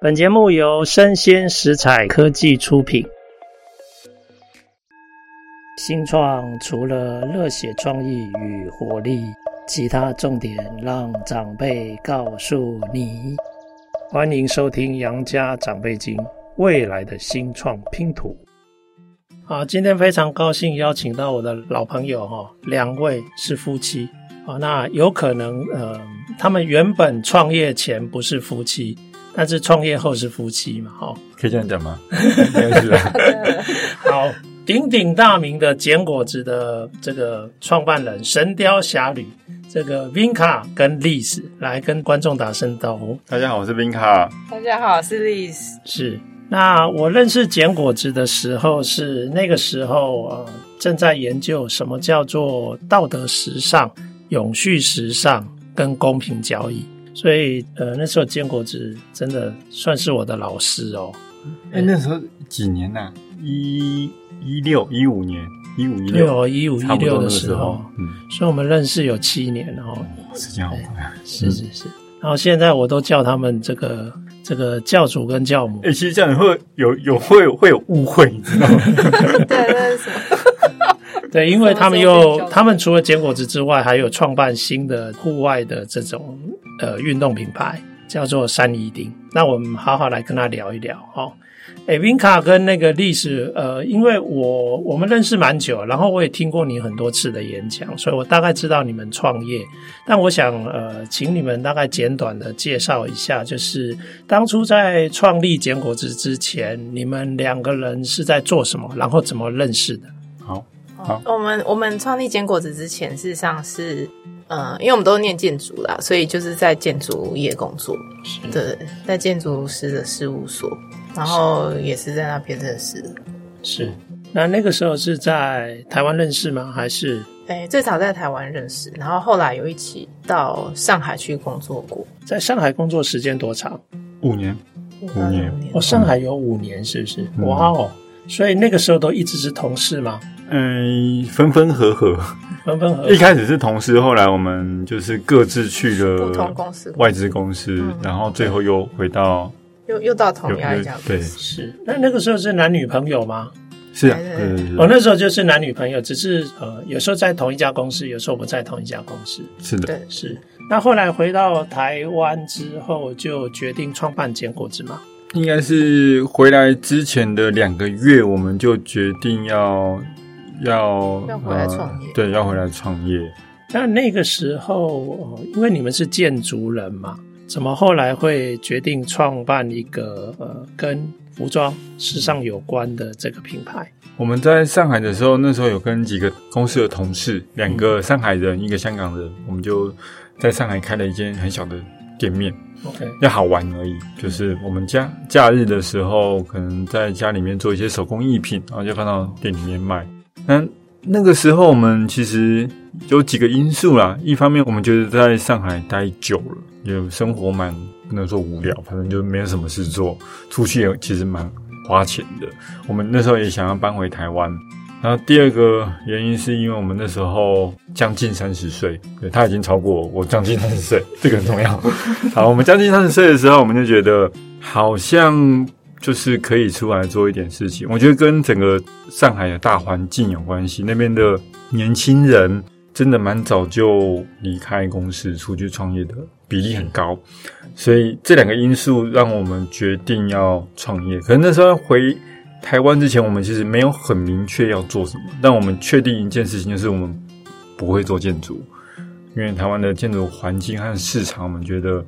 本节目由生鲜食材科技出品。新创除了热血创意与活力，其他重点让长辈告诉你。欢迎收听《杨家长辈经》，未来的新创拼图。好，今天非常高兴邀请到我的老朋友哈，两位是夫妻啊。那有可能呃，他们原本创业前不是夫妻。但是创业后是夫妻嘛？哈，可以这样讲吗？没有事啊。好，鼎鼎大名的简果子的这个创办人，神雕侠侣这个 Vinca 跟 Liz 来跟观众打声招呼。大家好，我是 Vinca。大家好，我是 Liz。是。那我认识简果子的时候，是那个时候呃，正在研究什么叫做道德时尚、永续时尚跟公平交易。所以，呃，那时候坚果子真的算是我的老师哦。哎、欸，那时候几年呐、啊？一一六一五年，一五一六，一五一六的时候，嗯，所以我们认识有七年哦。时间好快啊！是是是。然后现在我都叫他们这个这个教主跟教母。哎、欸，其实这样会有有会会有误会，你知道吗？对，那是什么？对，因为他们又，他们除了坚果子之外，还有创办新的户外的这种呃运动品牌，叫做三一丁。那我们好好来跟他聊一聊哦。诶，Vinca 跟那个历史呃，因为我我们认识蛮久，然后我也听过你很多次的演讲，所以我大概知道你们创业。但我想呃，请你们大概简短的介绍一下，就是当初在创立坚果子之前，你们两个人是在做什么，然后怎么认识的？好。好我们我们创立坚果子之前，事实上是，呃，因为我们都是念建筑啦，所以就是在建筑业工作，是对，在建筑师的事务所，然后也是在那边认识的。是，那那个时候是在台湾认识吗？还是？哎，最早在台湾认识，然后后来有一起到上海去工作过。在上海工作时间多长？五年，五年。哦，上海有五年，是不是？嗯、哇哦，所以那个时候都一直是同事吗？嗯，分分合合，分分合合。一开始是同事，后来我们就是各自去了不同公司、外资公司，然后最后又回到，又又到同样一家公司。对，是。那那个时候是男女朋友吗？是啊，我那时候就是男女朋友，只是呃，有时候在同一家公司，有时候不在同一家公司。是的，对，是。那后来回到台湾之后，就决定创办坚果子吗？应该是回来之前的两个月，我们就决定要。要要回来创业，呃，对，要回来创业。那那个时候，因为你们是建筑人嘛，怎么后来会决定创办一个呃跟服装时尚有关的这个品牌？我们在上海的时候，那时候有跟几个公司的同事，两个上海人，嗯、一个香港人，我们就在上海开了一间很小的店面。OK，要好玩而已，就是我们假假日的时候，可能在家里面做一些手工艺品，然后就放到店里面卖。那那个时候，我们其实有几个因素啦。一方面，我们觉得在上海待久了，也生活蛮不能说无聊，反正就没有什么事做，出去也其实蛮花钱的。我们那时候也想要搬回台湾。然后第二个原因是因为我们那时候将近三十岁，对，他已经超过我，我将近三十岁，这个很重要。好，我们将近三十岁的时候，我们就觉得好像。就是可以出来做一点事情，我觉得跟整个上海的大环境有关系。那边的年轻人真的蛮早就离开公司出去创业的比例很高，所以这两个因素让我们决定要创业。可能那时候回台湾之前，我们其实没有很明确要做什么，但我们确定一件事情，就是我们不会做建筑。因为台湾的建筑环境和市场，我们觉得，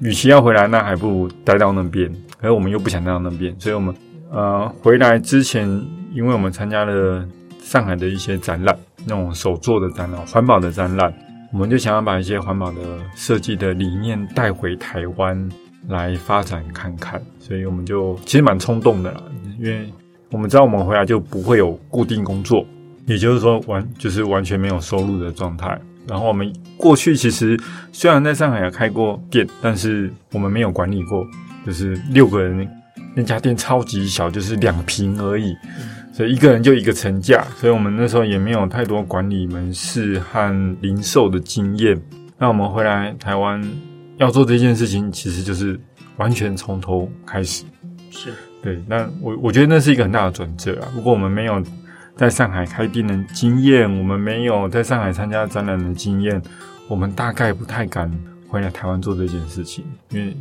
与其要回来，那还不如待到那边。可是我们又不想待到那边，所以我们呃回来之前，因为我们参加了上海的一些展览，那种手作的展览、环保的展览，我们就想要把一些环保的设计的理念带回台湾来发展看看。所以我们就其实蛮冲动的啦，因为我们知道我们回来就不会有固定工作，也就是说完就是完全没有收入的状态。然后我们过去其实虽然在上海也开过店，但是我们没有管理过，就是六个人那家店超级小，就是两坪而已，所以一个人就一个层架，所以我们那时候也没有太多管理门市和零售的经验。那我们回来台湾要做这件事情，其实就是完全从头开始。是对，那我我觉得那是一个很大的转折啊。如果我们没有在上海开店的经验，我们没有在上海参加展览的经验，我们大概不太敢回来台湾做这件事情，因为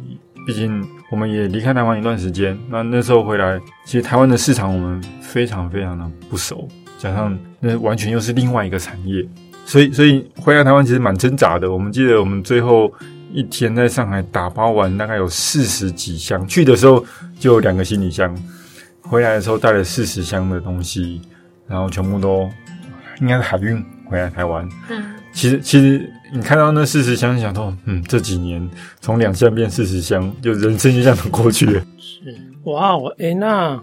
毕竟我们也离开台湾一段时间。那那时候回来，其实台湾的市场我们非常非常的不熟，加上那完全又是另外一个产业，所以所以回来台湾其实蛮挣扎的。我们记得我们最后。一天在上海打包完，大概有四十几箱。去的时候就有两个行李箱，回来的时候带了四十箱的东西，然后全部都应该是海运回来台湾。嗯，其实其实你看到那四十箱，想到，嗯，这几年从两箱变四十箱，就人生就这样过去了。是哇，我哎，那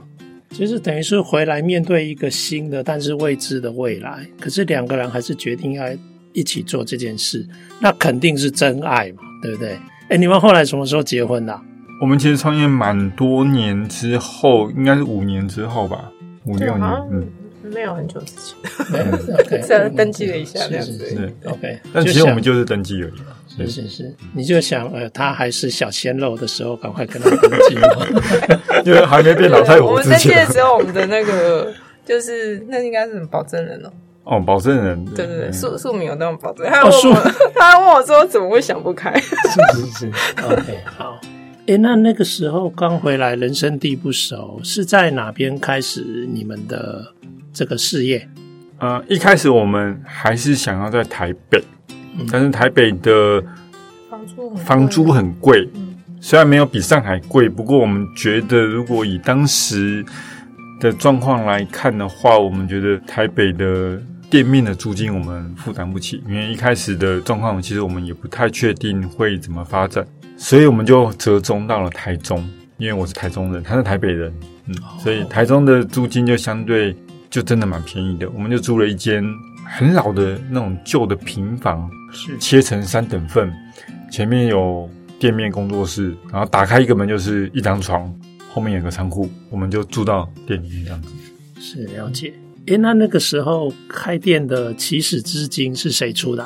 其实等于是回来面对一个新的但是未知的未来，可是两个人还是决定要一起做这件事，那肯定是真爱嘛。对不对？哎，你们后来什么时候结婚的啊？我们其实创业蛮多年之后，应该是五年之后吧，五六年，嗯，没有很久之前，只登记了一下，这样子，是 OK。但其实我们就是登记而已嘛，是是是，你就想，呃，他还是小鲜肉的时候，赶快跟他登记嘛，因为还没变老太婆之前。我们登记的时候，我们的那个就是那应该是什么保证人哦。哦，保证人，对对对，素素敏有那种保证。他问我，他问我说：“怎么会想不开？”是是是，OK，好。哎，那那个时候刚回来，人生地不熟，是在哪边开始你们的这个事业？呃，一开始我们还是想要在台北，嗯、但是台北的房租房租很贵，嗯、虽然没有比上海贵，不过我们觉得如果以当时的状况来看的话，我们觉得台北的店面的租金我们负担不起，因为一开始的状况其实我们也不太确定会怎么发展，所以我们就折中到了台中，因为我是台中人，他是台北人，嗯，所以台中的租金就相对就真的蛮便宜的，我们就租了一间很老的那种旧的平房，是切成三等份，前面有店面工作室，然后打开一个门就是一张床。后面有个仓库，我们就住到店里面这样子。是了解。诶，那那个时候开店的起始资金是谁出的？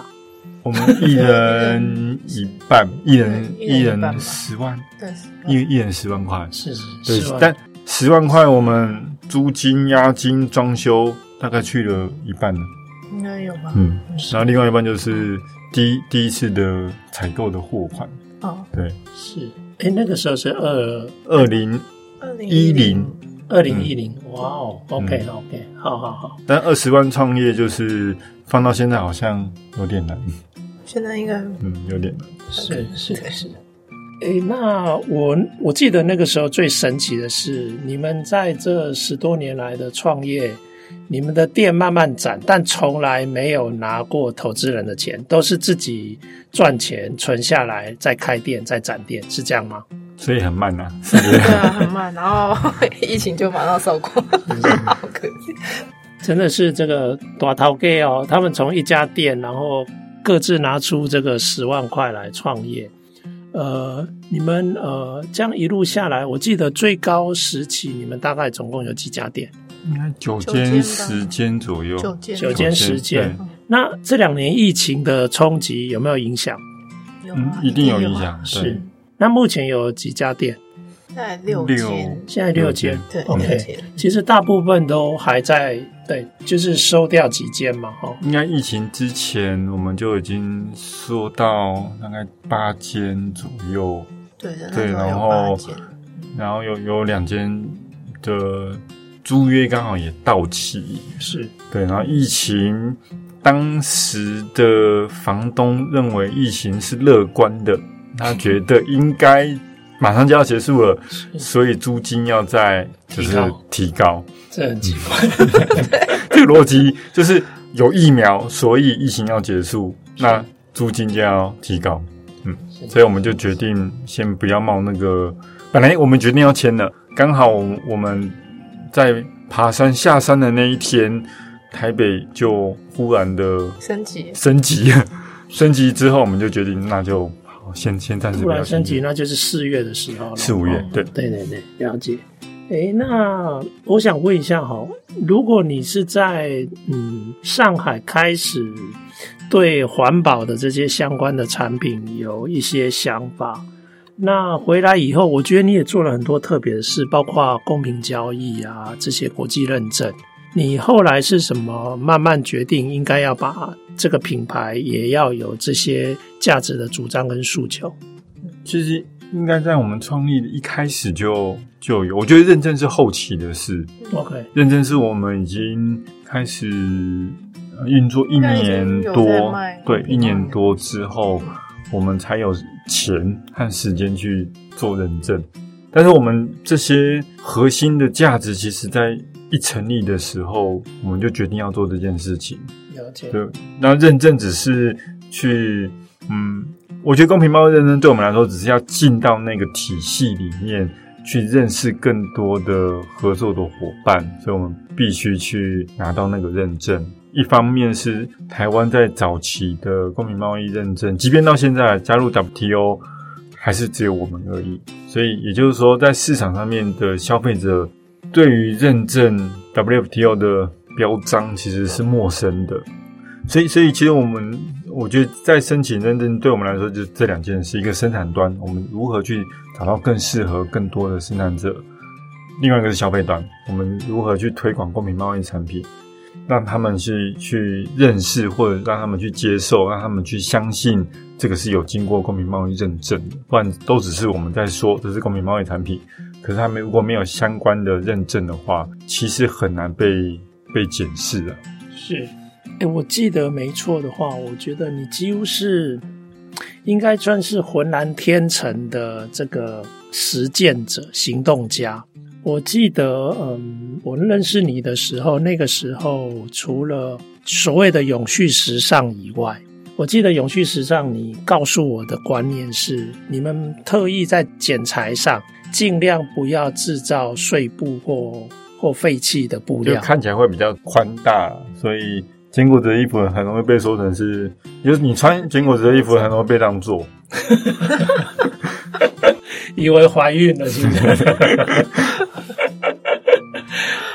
我们一人一半，一人一人十万，对，一一人十万块，是是，对。但十万块我们租金、押金、装修大概去了一半了，应该有吧？嗯，然后另外一半就是第一第一次的采购的货款。哦，对，是。诶，那个时候是二二零。一零二零一零，哇哦，OK OK，好好好。但二十万创业就是放到现在好像有点难。现在应该嗯有点难，是是是。诶，那我我记得那个时候最神奇的是，你们在这十多年来的创业，你们的店慢慢展，但从来没有拿过投资人的钱，都是自己赚钱存下来再开店再展店，是这样吗？所以很慢呐、啊，对啊，很慢。然后 疫情就马上收工，好可惜。真的是这个大头家哦，他们从一家店，然后各自拿出这个十万块来创业。呃，你们呃这样一路下来，我记得最高时期你们大概总共有几家店？应该九间十间左右，九间十间。那这两年疫情的冲击有没有影响？有、嗯，一定有影响，是。那目前有几家店？现在六间，现在六间。对，OK。其实大部分都还在，对，就是收掉几间嘛，哈。应该疫情之前我们就已经缩到大概八间左右。对的，对，然后然后有有两间的租约刚好也到期，是对，然后疫情当时的房东认为疫情是乐观的。他觉得应该马上就要结束了，所以租金要在就是提高，这很奇怪。这个逻辑就是有疫苗，所以疫情要结束，那租金就要提高。嗯，所以我们就决定先不要冒那个。本来我们决定要签了，刚好我们在爬山下山的那一天，台北就忽然的升级，升级，升级之后，我们就决定那就。先先暂时突然升级，那就是四月的时候了。四五月，对对对对，了解。诶，那我想问一下哈，如果你是在嗯上海开始对环保的这些相关的产品有一些想法，那回来以后，我觉得你也做了很多特别的事，包括公平交易啊这些国际认证。你后来是什么慢慢决定应该要把这个品牌也要有这些价值的主张跟诉求？其实应该在我们创立的一开始就就有，我觉得认证是后期的事。OK，认证是我们已经开始运作一年多，对，一年多之后，我们才有钱和时间去做认证。但是我们这些核心的价值，其实在一成立的时候，我们就决定要做这件事情。了解。对，那认证只是去，嗯，我觉得公平贸易认证对我们来说，只是要进到那个体系里面去认识更多的合作的伙伴，所以我们必须去拿到那个认证。一方面是台湾在早期的公平贸易认证，即便到现在加入 WTO，还是只有我们而已。所以也就是说，在市场上面的消费者。对于认证 WTO 的标章其实是陌生的，所以所以其实我们我觉得在申请认证对我们来说就是这两件事：一个生产端，我们如何去找到更适合更多的生产者；另外一个是消费端，我们如何去推广公平贸易产品，让他们去去认识或者让他们去接受，让他们去相信这个是有经过公平贸易认证的，不然都只是我们在说这是公平贸易产品。可是他们如果没有相关的认证的话，其实很难被被检视的。是，诶，我记得没错的话，我觉得你几乎是应该算是浑然天成的这个实践者、行动家。我记得，嗯，我认识你的时候，那个时候除了所谓的永续时尚以外，我记得永续时尚，你告诉我的观念是，你们特意在剪裁上。尽量不要制造碎布或或废弃的布料，就看起来会比较宽大，所以坚果子的衣服很容易被说成是，就是你穿坚果子的衣服很容易被当做，以为怀孕了，是不是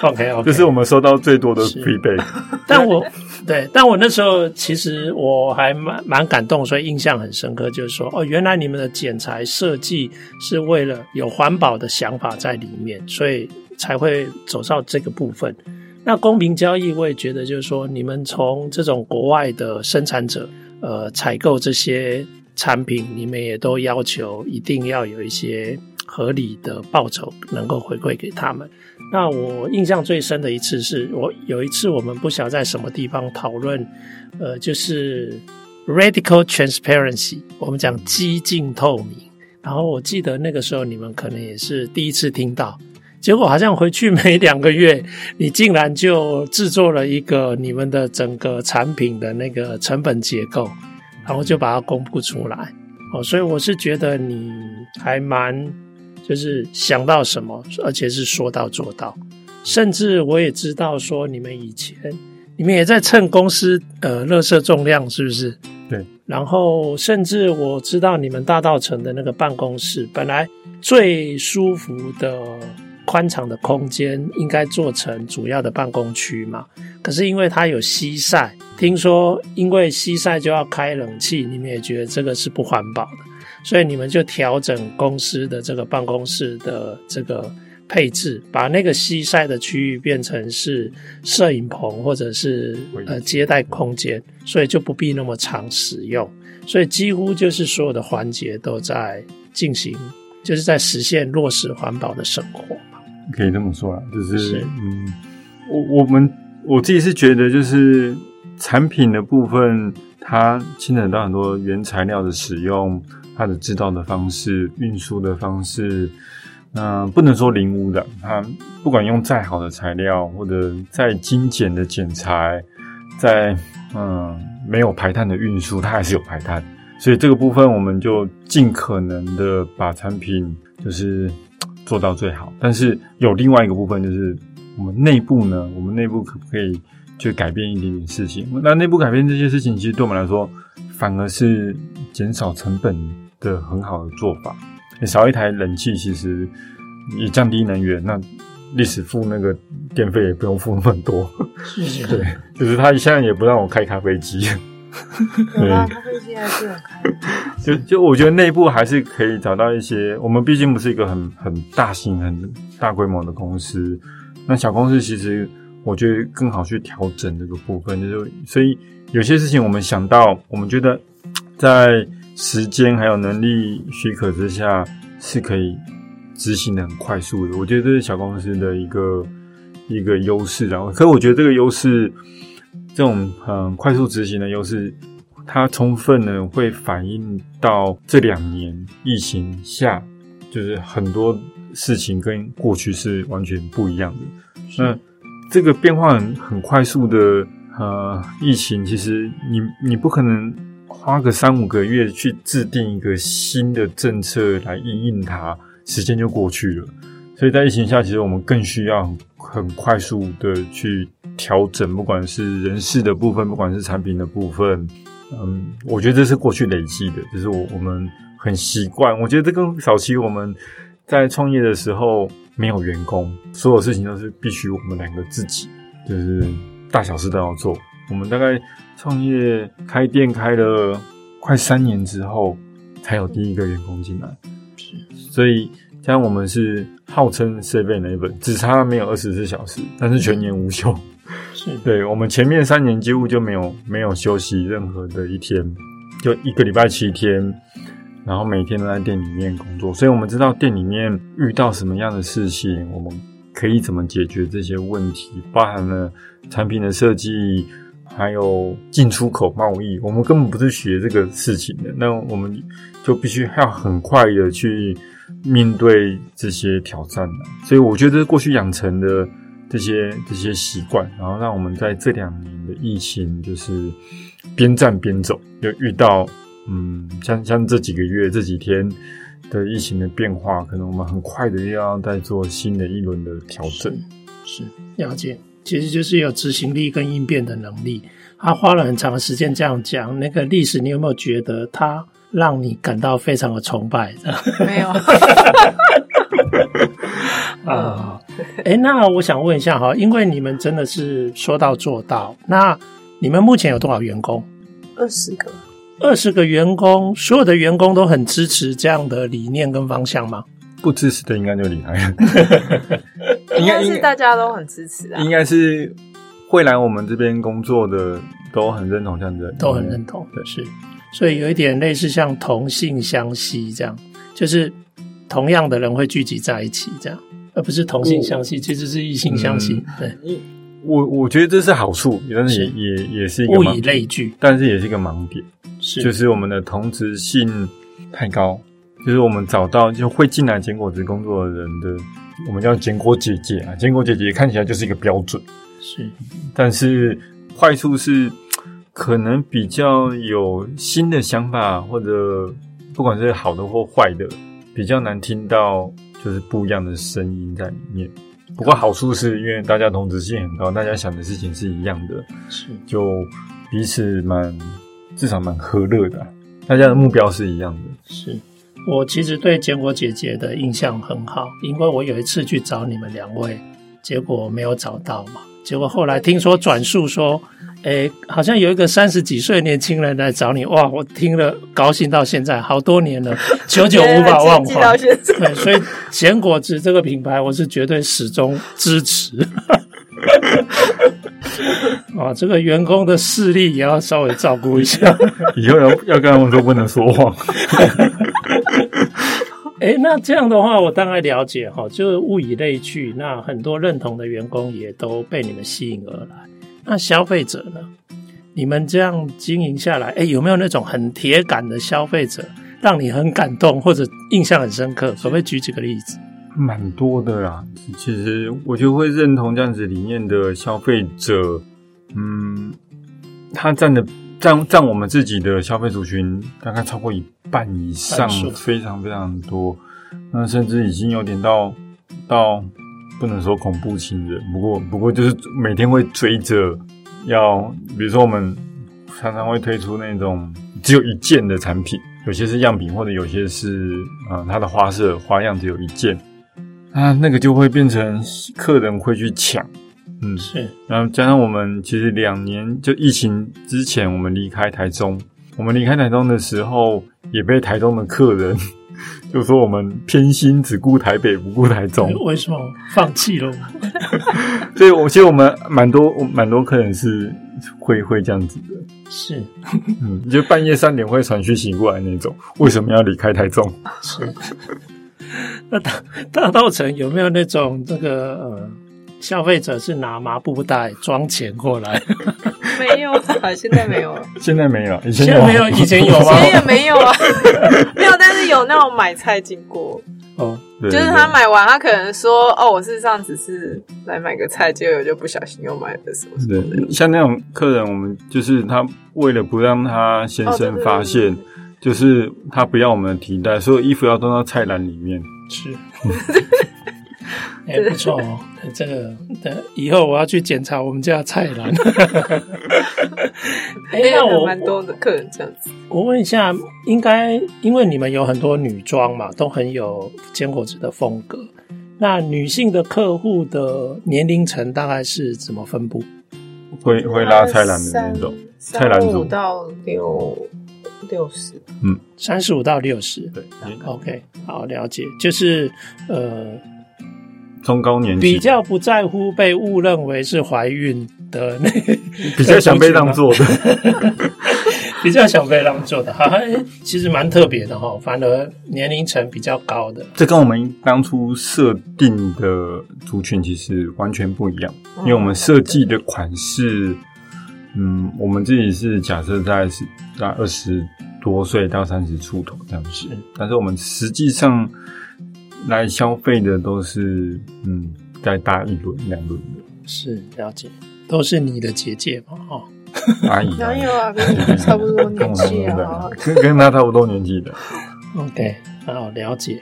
？OK OK，这是我们收到最多的 feedback，但我。对，但我那时候其实我还蛮蛮感动，所以印象很深刻，就是说哦，原来你们的剪裁设计是为了有环保的想法在里面，所以才会走到这个部分。那公平交易，我也觉得就是说，你们从这种国外的生产者呃采购这些产品，你们也都要求一定要有一些合理的报酬能够回馈给他们。那我印象最深的一次是我有一次我们不晓在什么地方讨论，呃，就是 radical transparency，我们讲激进透明。然后我记得那个时候你们可能也是第一次听到，结果好像回去没两个月，你竟然就制作了一个你们的整个产品的那个成本结构，然后就把它公布出来。哦，所以我是觉得你还蛮。就是想到什么，而且是说到做到，甚至我也知道说你们以前，你们也在称公司呃垃圾重量是不是？对。然后甚至我知道你们大道城的那个办公室，本来最舒服的宽敞的空间应该做成主要的办公区嘛，可是因为它有西晒，听说因为西晒就要开冷气，你们也觉得这个是不环保的。所以你们就调整公司的这个办公室的这个配置，把那个西晒的区域变成是摄影棚或者是呃接待空间，所以就不必那么常使用。所以几乎就是所有的环节都在进行，就是在实现落实环保的生活嘛。可以这么说啊，就是，是嗯，我我们我自己是觉得，就是产品的部分，它牵扯到很多原材料的使用。它的制造的方式、运输的方式，嗯、不能说零污染。它不管用再好的材料，或者再精简的剪裁，在嗯没有排碳的运输，它还是有排碳。所以这个部分，我们就尽可能的把产品就是做到最好。但是有另外一个部分，就是我们内部呢，我们内部可不可以去改变一点点事情？那内部改变这些事情，其实对我们来说，反而是减少成本。的很好的做法，你少一台冷气，其实也降低能源，那历史付那个电费也不用付那么多。是是对，就是他现在也不让我开咖啡机。对啊，咖啡机还是有开。就就我觉得内部还是可以找到一些。我们毕竟不是一个很很大型、很大规模的公司，那小公司其实我觉得更好去调整这个部分。就是所以有些事情我们想到，我们觉得在时间还有能力许可之下是可以执行的很快速的。我觉得这是小公司的一个一个优势。然后，可是我觉得这个优势。这种嗯快速执行的优势，它充分的会反映到这两年疫情下，就是很多事情跟过去是完全不一样的。那这个变化很很快速的，呃，疫情其实你你不可能花个三五个月去制定一个新的政策来应应它，时间就过去了。所以在疫情下，其实我们更需要很快速的去调整，不管是人事的部分，不管是产品的部分，嗯，我觉得这是过去累积的，就是我我们很习惯。我觉得这跟早期我们在创业的时候没有员工，所有事情都是必须我们两个自己，就是大小事都要做。我们大概创业开店开了快三年之后，才有第一个员工进来，是，所以。像我们是号称 Seven Eleven，只差没有二十四小时，但是全年无休。是对，我们前面三年几乎就没有没有休息任何的一天，就一个礼拜七天，然后每天都在店里面工作。所以我们知道店里面遇到什么样的事情，我们可以怎么解决这些问题，包含了产品的设计，还有进出口贸易。我们根本不是学这个事情的，那我们就必须要很快的去。面对这些挑战，所以我觉得过去养成的这些这些习惯，然后让我们在这两年的疫情，就是边战边走，就遇到嗯，像像这几个月这几天的疫情的变化，可能我们很快的又要再做新的一轮的调整。是了解，其实就是有执行力跟应变的能力。他花了很长的时间这样讲，那个历史，你有没有觉得他？让你感到非常的崇拜，没有 啊？哎，那我想问一下哈，因为你们真的是说到做到，那你们目前有多少员工？二十个，二十个员工，所有的员工都很支持这样的理念跟方向吗？不支持的应该就离开了，应该是大家都很支持啊，应该是会来我们这边工作的都很认同这样子，都很认同，对，是。所以有一点类似像同性相吸这样，就是同样的人会聚集在一起这样，而不是同性相吸，其实是异性相吸。对，我我觉得这是好处，但是也也也是一个物以类聚，但是也是一个盲点，是。就是我们的同质性太高，就是我们找到就会进来坚果子工作的人的，我们叫坚果姐姐啊，坚果姐姐看起来就是一个标准，是，但是坏处是。可能比较有新的想法，或者不管是好的或坏的，比较难听到就是不一样的声音在里面。不过好处是因为大家同质性很高，大家想的事情是一样的，是就彼此蛮至少蛮和乐的，大家的目标是一样的。是我其实对坚果姐姐的印象很好，因为我有一次去找你们两位，结果没有找到嘛，结果后来听说转述说。诶，好像有一个三十几岁年轻人来找你，哇！我听了高兴到现在，好多年了，久久无法忘怀。对，所以坚果子这个品牌，我是绝对始终支持。啊，这个员工的视力也要稍微照顾一下，以后要要跟他们说不能说谎。哎，那这样的话，我大概了解哈，就是物以类聚，那很多认同的员工也都被你们吸引而来。那消费者呢？你们这样经营下来，哎，有没有那种很铁杆的消费者，让你很感动或者印象很深刻？可不可以举几个例子？蛮多的啦。其实我就会认同这样子理念的消费者，嗯，他占的占占我们自己的消费族群大概超过一半以上，非常非常多。那甚至已经有点到到。不能说恐怖情人，不过不过就是每天会追着要，比如说我们常常会推出那种只有一件的产品，有些是样品，或者有些是啊、呃、它的花色花样只有一件，啊那个就会变成客人会去抢，嗯，是。然后加上我们其实两年就疫情之前，我们离开台中，我们离开台中的时候，也被台中的客人就说我们偏心，只顾台北不顾台中。为什么放弃了？所以，我其实我们蛮多蛮多客人是会会这样子的。是，嗯，就半夜三点会传讯醒过来那种，为什么要离开台中？是。那大大稻埕有没有那种这个呃，消费者是拿麻布袋装钱过来？没有啊，现在没有了。现在没有，以前有，没有，以前有吗？以前也没有啊，没有，但是有那种买菜经过哦，就是他买完，他可能说哦，我事实上只是来买个菜，结果就不小心又买了什么什么。对，像那种客人，我们就是他为了不让他先生发现。就是他不要我们的提袋，所有衣服要装到菜篮里面。是，哎、欸，不错哦，这个对，以后我要去检查我们家菜篮。哎、欸，那我蛮多的客人这样子。我问一下，应该因为你们有很多女装嘛，都很有坚果子的风格。那女性的客户的年龄层大概是怎么分布？会会拉菜篮的那种，菜篮组到六。六十，嗯，三十五到六十，对，OK，好，了解，就是呃，中高年纪。比较不在乎被误认为是怀孕的那，比较想被让座的，比较想被让座的，哈，其实蛮特别的哈，反而年龄层比较高的，这跟我们当初设定的族群其实完全不一样，因为我们设计的款式。嗯，我们自己是假设在是在二十多岁到三十出头这样子，但是我们实际上来消费的都是嗯，再大一轮两轮的。是了解，都是你的姐姐嘛？哈，阿姨 哪有啊？跟你差不多年纪啊，跟跟他差不多年纪的。OK，好，了解。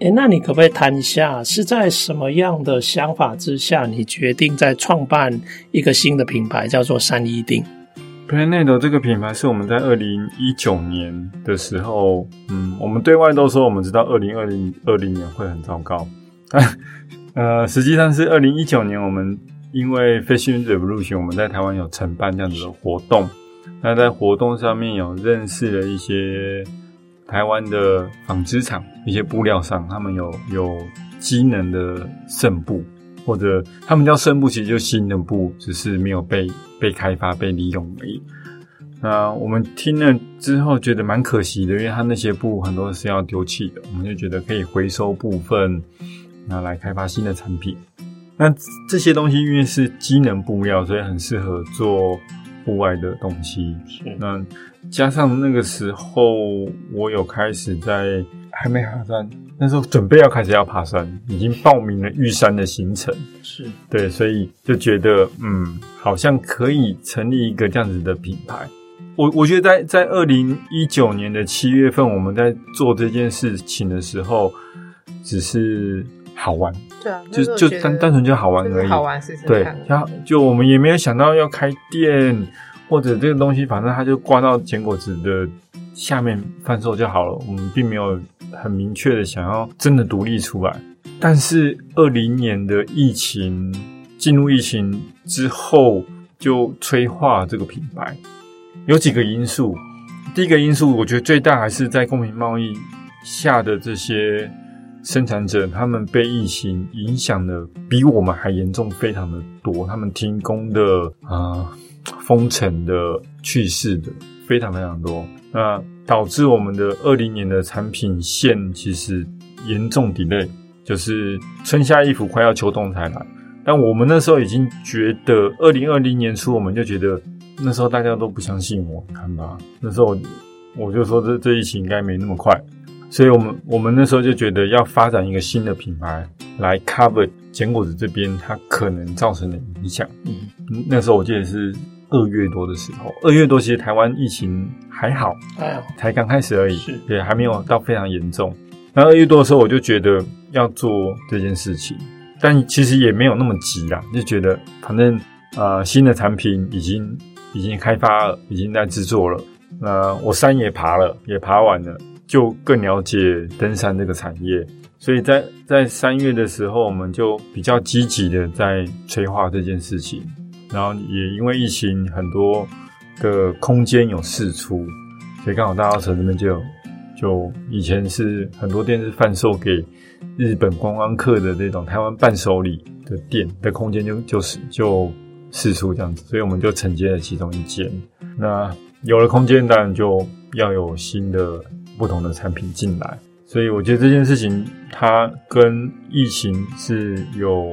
哎，那你可不可以谈一下，是在什么样的想法之下，你决定在创办一个新的品牌，叫做三一丁？Planet 这个品牌是我们在二零一九年的时候，嗯，我们对外都说我们知道二零二零二零年会很糟糕，呃，实际上是二零一九年，我们因为 Fashion Revolution，我们在台湾有承办这样子的活动，那在活动上面有认识了一些。台湾的纺织厂，一些布料商，他们有有机能的剩布，或者他们叫剩布，其实就新的布，只是没有被被开发、被利用而已。那我们听了之后觉得蛮可惜的，因为他那些布很多是要丢弃的，我们就觉得可以回收部分，拿来开发新的产品。那这些东西因为是机能布料，所以很适合做户外的东西。是那。加上那个时候，我有开始在还没爬山，那时候准备要开始要爬山，已经报名了玉山的行程。是对，所以就觉得嗯，好像可以成立一个这样子的品牌。我我觉得在在二零一九年的七月份，我们在做这件事情的时候，只是好玩，对啊，就就单单纯就好玩而已，好玩是是。对，然后就我们也没有想到要开店。或者这个东西，反正它就挂到坚果子的下面贩售就好了。我们并没有很明确的想要真的独立出来。但是二零年的疫情进入疫情之后，就催化这个品牌。有几个因素，第一个因素我觉得最大还是在公平贸易下的这些生产者，他们被疫情影响的比我们还严重，非常的多。他们停工的啊。封城的去世的非常非常多，那导致我们的二零年的产品线其实严重 delay，就是春夏衣服快要秋冬才来。但我们那时候已经觉得，二零二零年初我们就觉得，那时候大家都不相信我，看吧，那时候我就说这这疫情应该没那么快，所以我们我们那时候就觉得要发展一个新的品牌来 cover 坚果子这边它可能造成的影响。嗯，那时候我记得是。二月多的时候，二月多其实台湾疫情还好，还好，才刚开始而已，是，对，还没有到非常严重。然后二月多的时候，我就觉得要做这件事情，但其实也没有那么急啦，就觉得反正呃新的产品已经已经开发了，已经在制作了。那我山也爬了，也爬完了，就更了解登山这个产业，所以在在三月的时候，我们就比较积极的在催化这件事情。然后也因为疫情，很多的空间有释出，所以刚好大稻埕这边就就以前是很多店是贩售给日本观光客的这种台湾伴手礼的店的空间就就是就释出这样子，所以我们就承接了其中一间。那有了空间，当然就要有新的不同的产品进来。所以我觉得这件事情它跟疫情是有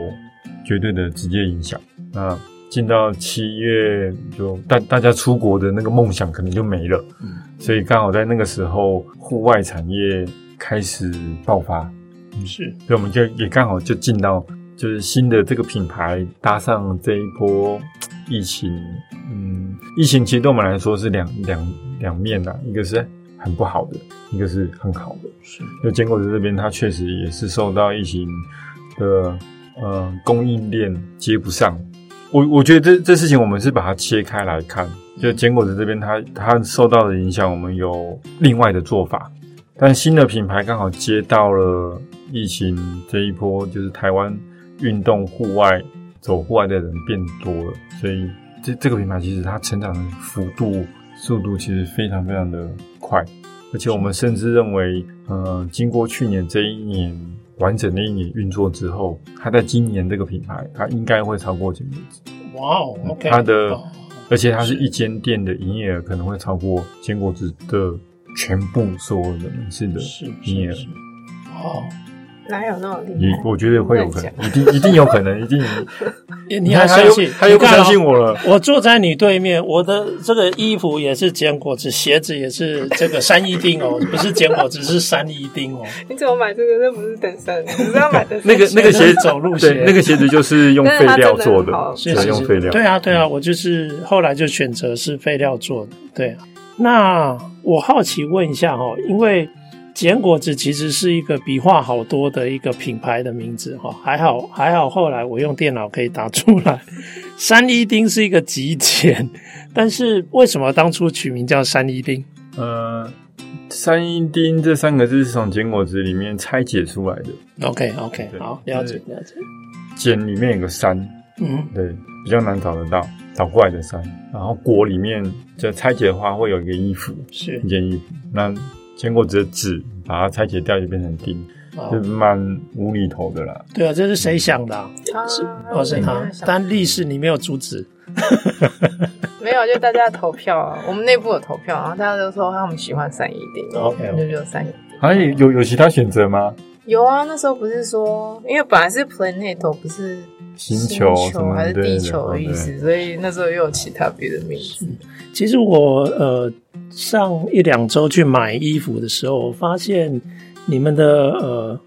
绝对的直接影响。那进到七月，就大大家出国的那个梦想可能就没了。嗯，所以刚好在那个时候，户外产业开始爆发。嗯，是，所以我们就也刚好就进到就是新的这个品牌搭上这一波疫情。嗯，疫情其实对我们来说是两两两面呐，一个是很不好的，一个是很好的。是，就坚果子这边，它确实也是受到疫情的呃供应链接不上。我我觉得这这事情我们是把它切开来看，就坚果子这边它它受到的影响，我们有另外的做法，但新的品牌刚好接到了疫情这一波，就是台湾运动户外走户外的人变多了，所以这这个品牌其实它成长的幅度速度其实非常非常的快，而且我们甚至认为，呃，经过去年这一年。完整的一年运作之后，它在今年这个品牌，它应该会超过坚果子。哇哦，OK，它的，而且它是一间店的营业额可能会超过坚果子的全部所有的门市的营业额。哦。哪有那么厉害？我觉得会有可能，一定一定有可能，一定。你还相信？他又不相信我了。我坐在你对面，我的这个衣服也是坚果子，鞋子也是这个三一丁哦，不是坚果子，是三一丁哦。你怎么买这个？那不是登山，你是要买的那个那个鞋走路鞋，那个鞋子就是用废料做的，是用废料。对啊，对啊，我就是后来就选择是废料做的。对啊，那我好奇问一下哦，因为。坚果子其实是一个笔画好多的一个品牌的名字哈，还好还好，后来我用电脑可以打出来。三一丁是一个极简，但是为什么当初取名叫三一丁？呃，三一丁这三个字是从简果子里面拆解出来的。OK OK，好，了解了解。简里面有个山，嗯，对，比较难找得到，找过来的山。然后果里面就拆解的话会有一个衣服，是一件衣服。那坚果子的籽，把它拆解掉就变成钉，就蛮无厘头的啦。对啊，这是谁想的？是哦，是他。但历史你没有阻止，没有，就大家投票啊。我们内部有投票，然后大家都说他们喜欢三一钉，OK，就就三一丁。好像有有其他选择吗？有啊，那时候不是说，因为本来是 Planet 不是星球还是地球的意思，所以那时候又有其他别的名字。其实我呃。上一两周去买衣服的时候，我发现你们的呃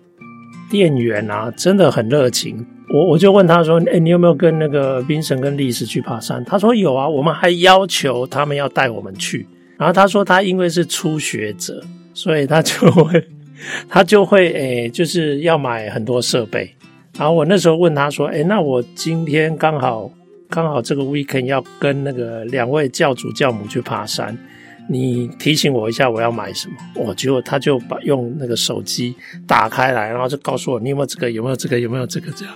店员啊真的很热情。我我就问他说：“哎，你有没有跟那个冰神跟历史去爬山？”他说：“有啊，我们还要求他们要带我们去。”然后他说他因为是初学者，所以他就会 他就会诶就是要买很多设备。然后我那时候问他说：“哎，那我今天刚好刚好这个 weekend 要跟那个两位教主教母去爬山。”你提醒我一下，我要买什么？我结果他就把用那个手机打开来，然后就告诉我你有没有这个，有没有这个，有没有这个这样。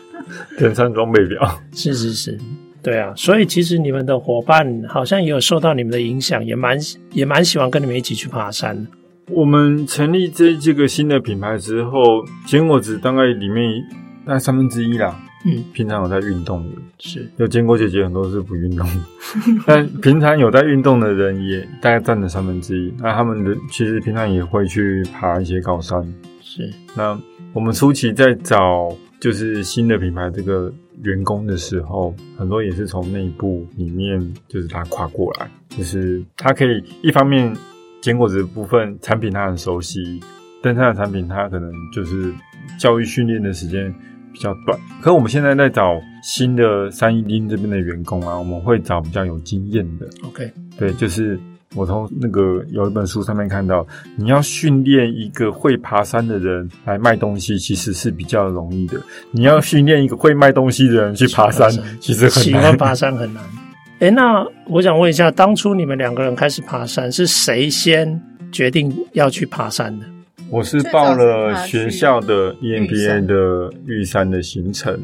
登山装备表。是是是，对啊。所以其实你们的伙伴好像也有受到你们的影响，也蛮也蛮喜欢跟你们一起去爬山。我们成立这这个新的品牌之后，坚果子大概里面大概三分之一啦。嗯，平常有在运动的，是有坚果姐姐很多是不运动，但平常有在运动的人也大概占了三分之一。那他们的其实平常也会去爬一些高山。是，那我们初期在找就是新的品牌这个员工的时候，很多也是从内部里面就是他跨过来，就是他可以一方面坚果子的部分产品他很熟悉，登山的产品他可能就是教育训练的时间。比较短，可是我们现在在找新的三一丁这边的员工啊，我们会找比较有经验的。OK，对，就是我从那个有一本书上面看到，你要训练一个会爬山的人来卖东西，其实是比较容易的。你要训练一个会卖东西的人去爬山，其实很难。喜欢爬山很难。诶，那我想问一下，当初你们两个人开始爬山，是谁先决定要去爬山的？我是报了学校的 EMBA 的玉山的行程，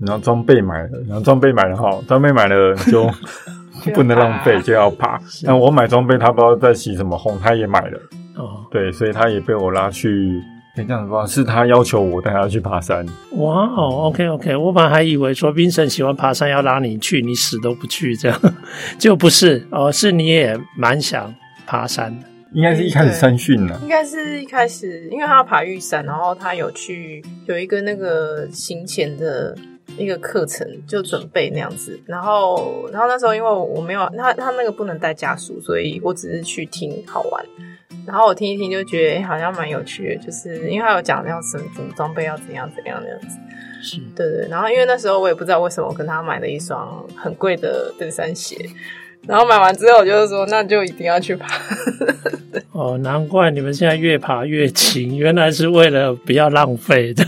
然后装备买了，然后装备买了哈，装备买了就 不能浪费，就要爬。那我买装备，他不知道在洗什么哄，他也买了。哦，对，所以他也被我拉去。可以这样子说，是他要求我带他去爬山。哇哦，OK OK，我本来还以为说 Vincent 喜欢爬山，要拉你去，你死都不去，这样 就不是哦，是你也蛮想爬山的。应该是一开始山训了，应该是一开始，因为他要爬玉山，然后他有去有一个那个行前的一个课程，就准备那样子。然后，然后那时候因为我没有他，他那个不能带家属，所以我只是去听好玩。然后我听一听就觉得、欸、好像蛮有趣的，就是因为他有讲要什么什么装备要怎样怎样那样子，是对对。然后因为那时候我也不知道为什么我跟他买了一双很贵的登山鞋，然后买完之后我就是说那就一定要去爬。哦，难怪你们现在越爬越勤，原来是为了不要浪费的。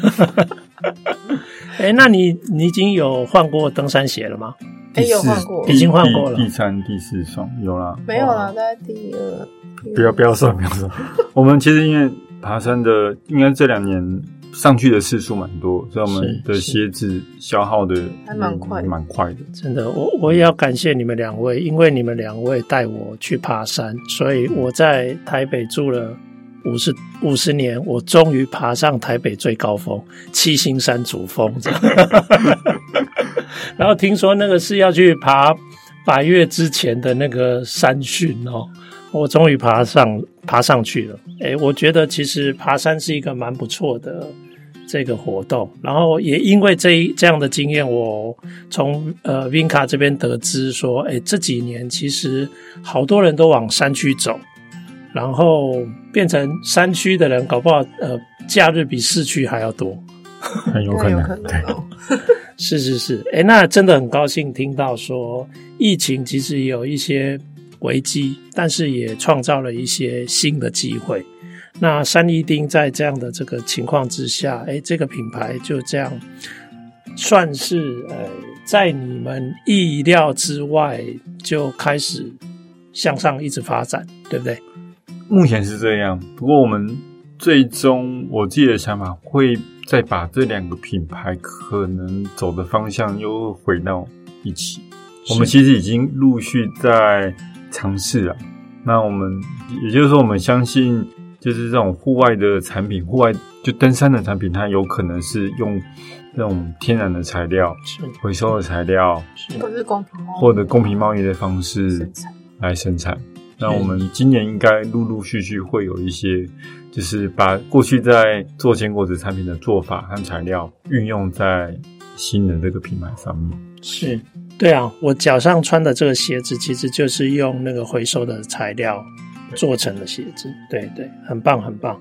哎、欸，那你你已经有换过登山鞋了吗？哎、欸，有换过，已经换过了。第三、第四双有啦，没有啦，大概第二。不要不要说，不要说。我们其实因为爬山的，应该这两年上去的次数蛮多，所以我们的鞋子消耗的还蛮快，蛮快的。真的，我我也要感谢你们两位，因为你们两位带我去爬山，所以我在台北住了五十五十年，我终于爬上台北最高峰七星山主峰。然后听说那个是要去爬百岳之前的那个山训哦。我终于爬上爬上去了，诶，我觉得其实爬山是一个蛮不错的这个活动。然后也因为这这样的经验，我从呃 Vinca 这边得知说，诶，这几年其实好多人都往山区走，然后变成山区的人搞不好呃假日比市区还要多，很有可能，可能对，是是是，诶，那真的很高兴听到说疫情其实有一些。危机，但是也创造了一些新的机会。那三一丁在这样的这个情况之下，哎，这个品牌就这样算是呃，在你们意料之外就开始向上一直发展，对不对？目前是这样。不过我们最终我自己的想法会再把这两个品牌可能走的方向又回到一起。我们其实已经陆续在。尝试啊，那我们也就是说，我们相信，就是这种户外的产品，户外就登山的产品，它有可能是用这种天然的材料，是回收的材料，是或者公平或者公平贸易的方式来生产。那我们今年应该陆陆续续会有一些，就是把过去在做坚果子产品的做法和材料运用在新的这个品牌上面。是。对啊，我脚上穿的这个鞋子其实就是用那个回收的材料做成的鞋子。对对，很棒很棒。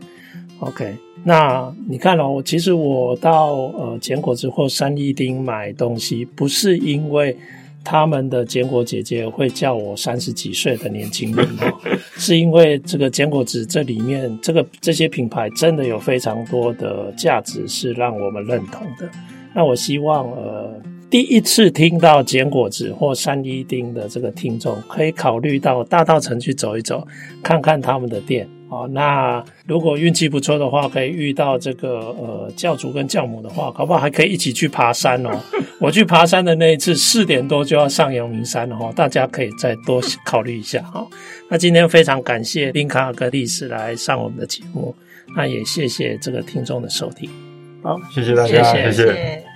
OK，那你看哦，其实我到呃坚果子或三一丁买东西，不是因为他们的坚果姐姐会叫我三十几岁的年轻人哦，是因为这个坚果子这里面这个这些品牌真的有非常多的价值是让我们认同的。那我希望呃。第一次听到坚果子或山一丁的这个听众，可以考虑到大道城去走一走，看看他们的店。哦，那如果运气不错的话，可以遇到这个呃教主跟教母的话，搞不好还可以一起去爬山哦。我去爬山的那一次，四点多就要上阳明山了哈，大家可以再多考虑一下哈。那今天非常感谢 Vinca 跟丽丝来上我们的节目，那也谢谢这个听众的收听。好，谢谢大家，谢谢。谢谢。